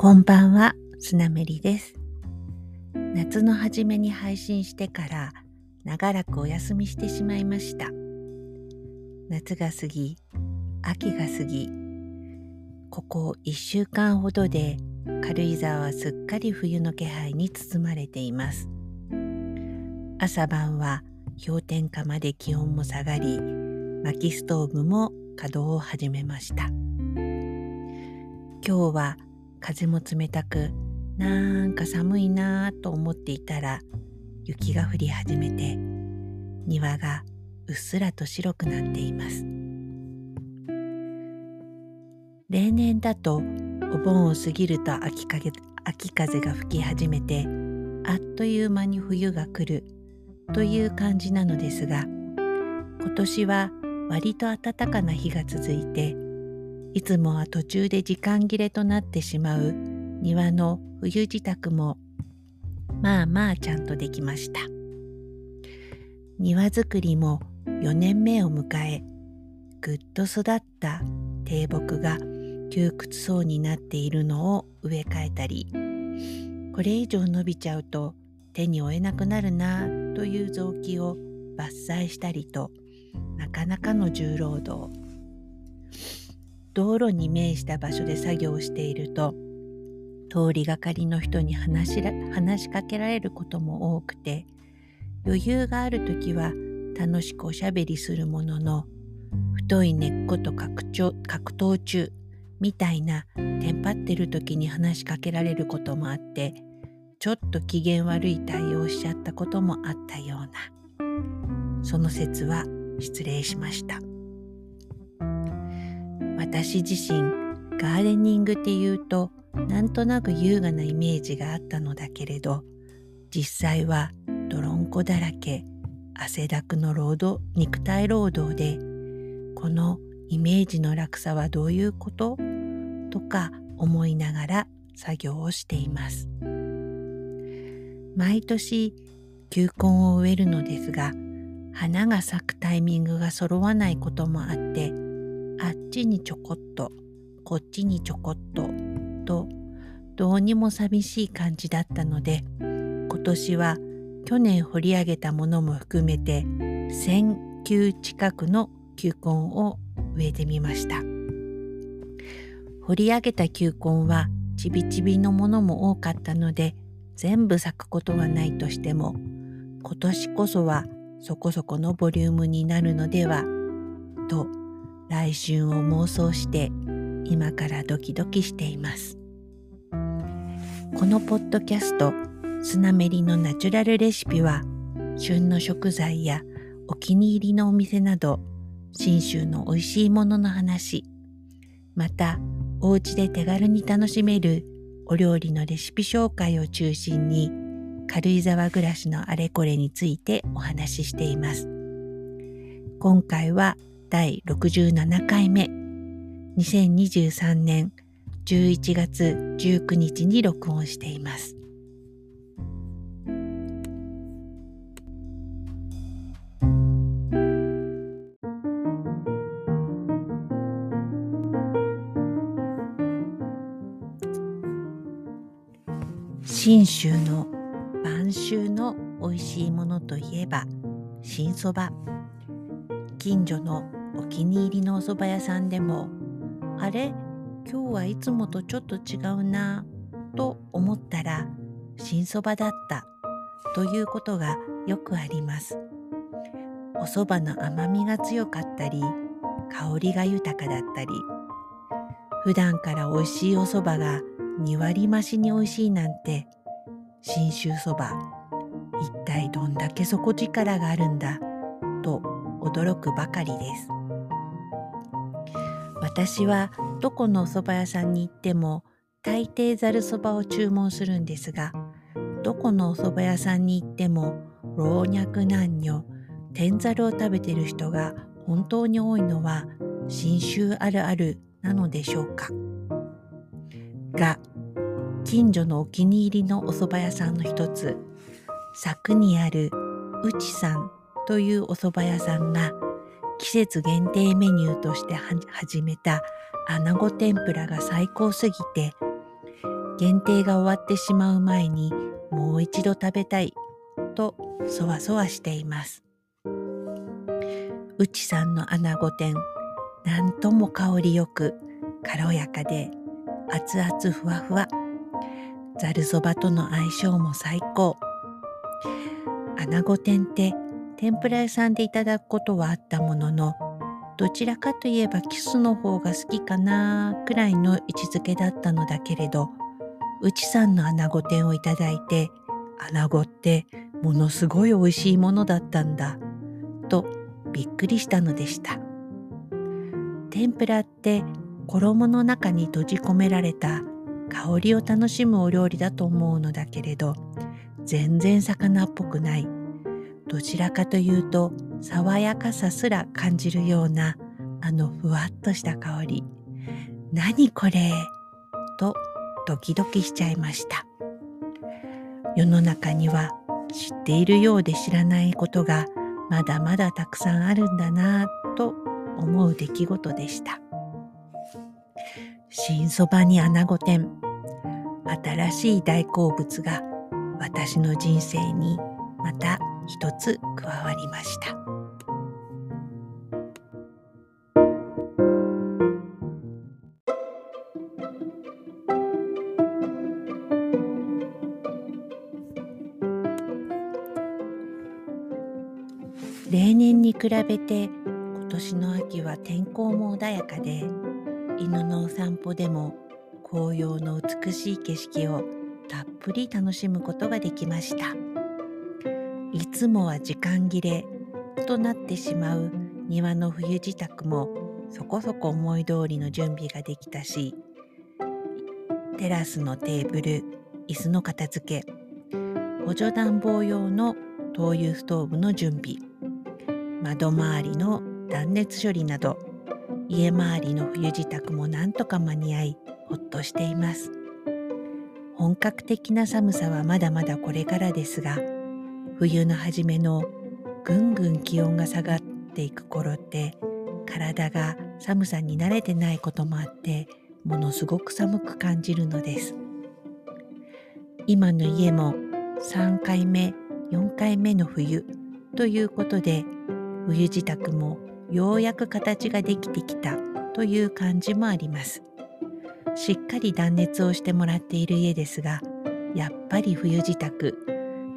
こんばんは、スナメリです。夏の初めに配信してから長らくお休みしてしまいました。夏が過ぎ、秋が過ぎ、ここ1週間ほどで軽井沢はすっかり冬の気配に包まれています。朝晩は氷点下まで気温も下がり、薪ストーブも稼働を始めました。今日は風も冷たくなんか寒いなぁと思っていたら雪が降り始めて庭がうっすらと白くなっています。例年だとお盆を過ぎると秋風秋風が吹き始めてあっという間に冬が来るという感じなのですが今年は割と暖かな日が続いていつもは途中で時間切れとなってしまう庭の冬支度もまあまあちゃんとできました。庭作りも4年目を迎え、ぐっと育った低木が窮屈そうになっているのを植え替えたり、これ以上伸びちゃうと手に負えなくなるなという臓器を伐採したりとなかなかの重労働。道路に面した場所で作業していると通りがかりの人に話し話しかけられることも多くて余裕がある時は楽しくおしゃべりするものの太い根っこと格闘中みたいなテンパってる時に話しかけられることもあってちょっと機嫌悪い対応しちゃったこともあったようなその説は失礼しました。私自身ガーデニングっていうとなんとなく優雅なイメージがあったのだけれど実際は泥んこだらけ汗だくの労働肉体労働でこのイメージの落差はどういうこととか思いながら作業をしています。毎年球根を植えるのですが花が咲くタイミングが揃わないこともあってあっちにちょこっとこっちにちょこっととどうにも寂しい感じだったので今年は去年掘り上げたものも含めて1,000球近くの球根を植えてみました。掘り上げた球根はちびちびのものも多かったので全部咲くことはないとしても今年こそはそこそこのボリュームになるのではと来春を妄想して今からドキドキしています。このポッドキャスト「スナメリのナチュラルレシピは」旬の食材やお気に入りのお店など信州の美味しいものの話またお家で手軽に楽しめるお料理のレシピ紹介を中心に軽井沢暮らしのあれこれについてお話ししています。今回は第67回目2023年11月19日に録音しています。信州の晩秋の美味しいものといえば新そば近所のお気に入りのお蕎麦屋さんでもあれ今日はいつもとちょっと違うなと思ったら新そばだったということがよくあります。お蕎麦の甘みが強かったり香りが豊かだったり普段から美味しいお蕎麦が2割増しに美味しいなんて信州そば一体どんだけ底力があるんだと驚くばかりです。私はどこのお蕎麦屋さんに行っても大抵ざるそばを注文するんですがどこのお蕎麦屋さんに行っても老若男女天ざるを食べてる人が本当に多いのは信州あるあるなのでしょうか。が近所のお気に入りのお蕎麦屋さんの一つ佐久にある内さんというお蕎麦屋さんが季節限定メニューとして始めた穴子天ぷらが最高すぎて限定が終わってしまう前にもう一度食べたいとそわそわしています。うちさんの穴子天、なんとも香りよく軽やかで熱々ふわふわ。ざるそばとの相性も最高。穴子天って天ぷら屋さんでいただくことはあったものの、どちらかといえばキスの方が好きかなくらいの位置づけだったのだけれど、うちさんの穴子天をいただいて、穴子ってものすごい美味しいものだったんだ、とびっくりしたのでした。天ぷらって衣の中に閉じ込められた香りを楽しむお料理だと思うのだけれど、全然魚っぽくない。どちらかというと爽やかさすら感じるようなあのふわっとした香り。何これ？とドキドキしちゃいました。世の中には知っているようで知らないことがまだまだたくさんあるんだなぁと思う出来事でした。新そばに穴子天。新しい大好物が私の人生にまた一つ加わりました。例年に比べて今年の秋は天候も穏やかで犬のお散歩でも紅葉の美しい景色をたっぷり楽しむことができましたいつもは時間切れとなってしまう庭の冬支度もそこそこ思い通りの準備ができたしテラスのテーブル椅子の片付け補助暖房用の灯油ストーブの準備窓周りの断熱処理など家周りの冬支度もなんとか間に合いほっとしています本格的な寒さはまだまだこれからですが冬の初めのぐんぐん気温が下がっていく頃って体が寒さに慣れてないこともあってものすごく寒く感じるのです。今の家も3回目4回目の冬ということで冬支度もようやく形ができてきたという感じもあります。しっかり断熱をしてもらっている家ですがやっぱり冬支度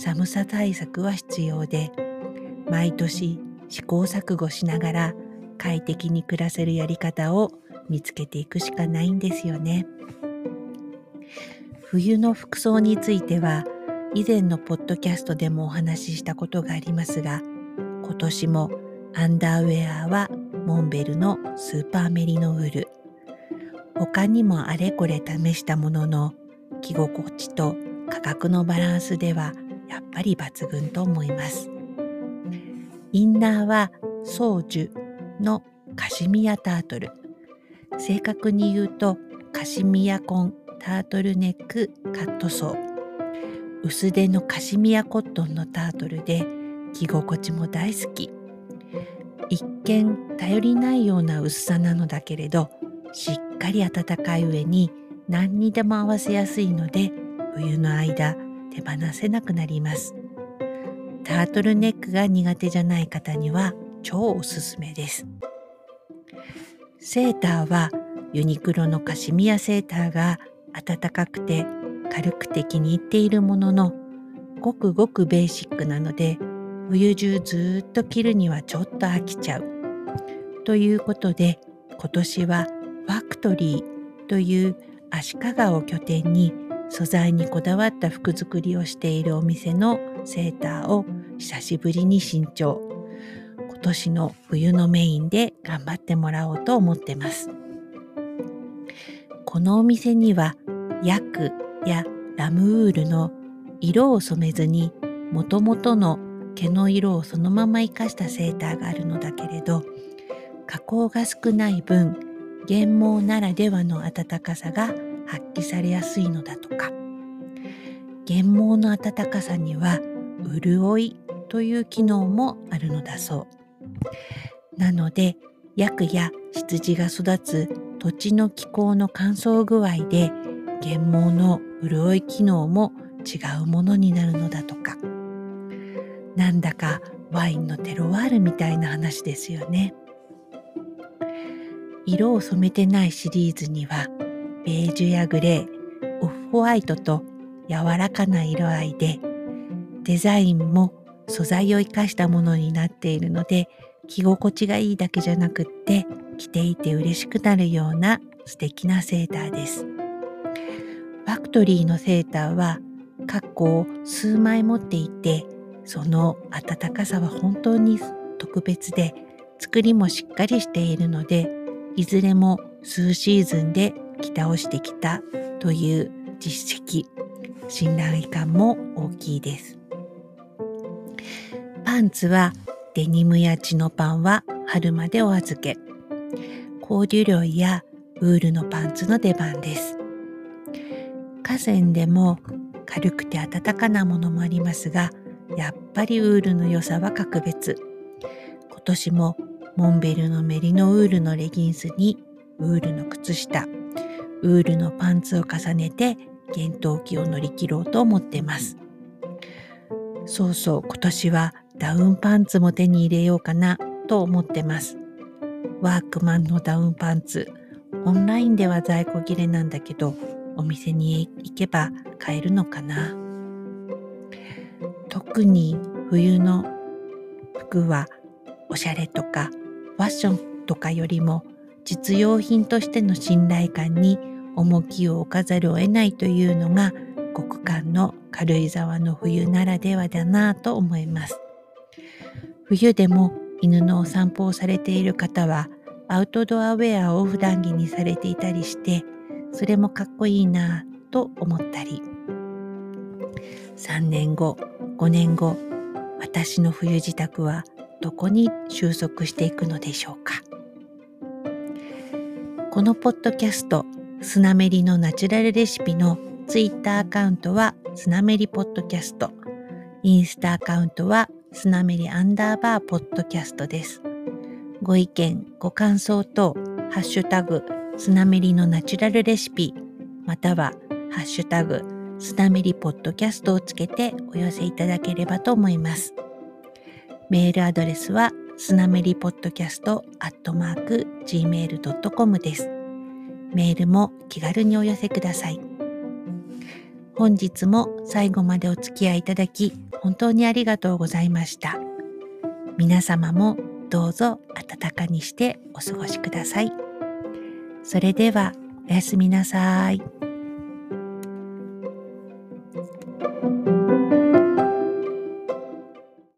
寒さ対策は必要で毎年試行錯誤しながら快適に暮らせるやり方を見つけていくしかないんですよね。冬の服装については以前のポッドキャストでもお話ししたことがありますが今年もアンダーウェアはモンベルのスーパーメリノウール。他にもあれこれ試したものの着心地と価格のバランスではやっぱり抜群と思います。インナーはソージュのカシミヤタートル。正確に言うとカシミヤコンタートルネックカットソー。薄手のカシミヤコットンのタートルで着心地も大好き。一見頼りないような薄さなのだけれどしっかり暖かい上に何にでも合わせやすいので冬の間手放せなくなります。タートルネックが苦手じゃない方には超おすすめです。セーターはユニクロのカシミヤセーターが暖かくて軽くて気に入っているもののごくごくベーシックなので冬中ずっと着るにはちょっと飽きちゃう。ということで今年はファクトリーという足利を拠点に素材にこだわった服作りをしているお店のセーターを久しぶりに新調。今年の冬のメインで頑張ってもらおうと思ってます。このお店にはヤクやラムウールの色を染めずにもともとの毛の色をそのまま生かしたセーターがあるのだけれど加工が少ない分原毛ならではの暖かさが発揮されやすいのだとか原毛の暖かさには潤いという機能もあるのだそうなので薬や羊が育つ土地の気候の乾燥具合で原毛の潤い機能も違うものになるのだとか。なんだかワインのテロワールみたいな話ですよね。色を染めてないシリーズにはベージュやグレー、オフホワイトと柔らかな色合いでデザインも素材を生かしたものになっているので着心地がいいだけじゃなくって着ていて嬉しくなるような素敵なセーターです。ファクトリーのセーターはカッコを数枚持っていてその暖かさは本当に特別で作りもしっかりしているのでいずれも数シーズンで着倒してきたという実績信頼感も大きいです。パンツはデニムやチノパンは春までお預け。コーデュロイやウールのパンツの出番です。河川でも軽くて暖かなものもありますがやっぱりウールの良さは格別。今年もモンベルのメリノウールのレギンスにウールの靴下。ウールのパンツを重ねて厳冬期を乗り切ろうと思ってます。そうそう今年はダウンパンツも手に入れようかなと思ってます。ワークマンのダウンパンツオンラインでは在庫切れなんだけどお店に行けば買えるのかな。特に冬の服はおしゃれとかファッションとかよりも実用品としての信頼感に重きを置かざるを得ないというのが極寒の軽井沢の冬ならではだなぁと思います。冬でも犬のお散歩をされている方はアウトドアウェアを普段着にされていたりしてそれもかっこいいなぁと思ったり3年後5年後私の冬支度はどこに収束していくのでしょうかこのポッドキャストスナメリのナチュラルレシピのツイッターアカウントはスナメリポッドキャスト。インスタアカウントはスナメリアンダーバーポッドキャストです。ご意見、ご感想等、ハッシュタグ、スナメリのナチュラルレシピ、または、ハッシュタグ、スナメリポッドキャストをつけてお寄せいただければと思います。メールアドレスは、スナメリポッドキャストアットマーク gmail.com です。メールも気軽にお寄せください。本日も最後までお付き合いいただき本当にありがとうございました。皆様もどうぞ暖かにしてお過ごしください。それではおやすみなさい。